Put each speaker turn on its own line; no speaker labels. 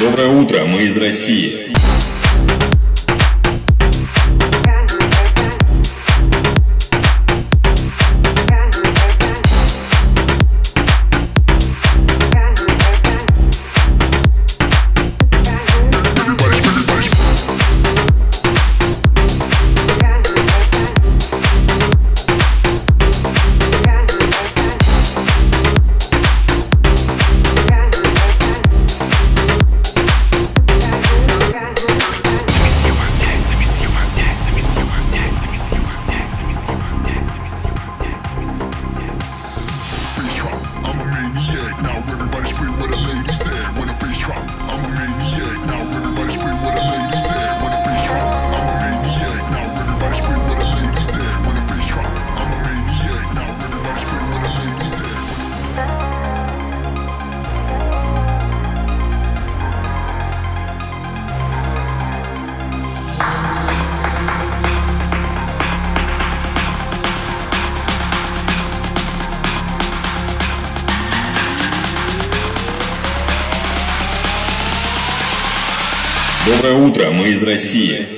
Доброе утро, мы из России. Доброе утро, мы из России.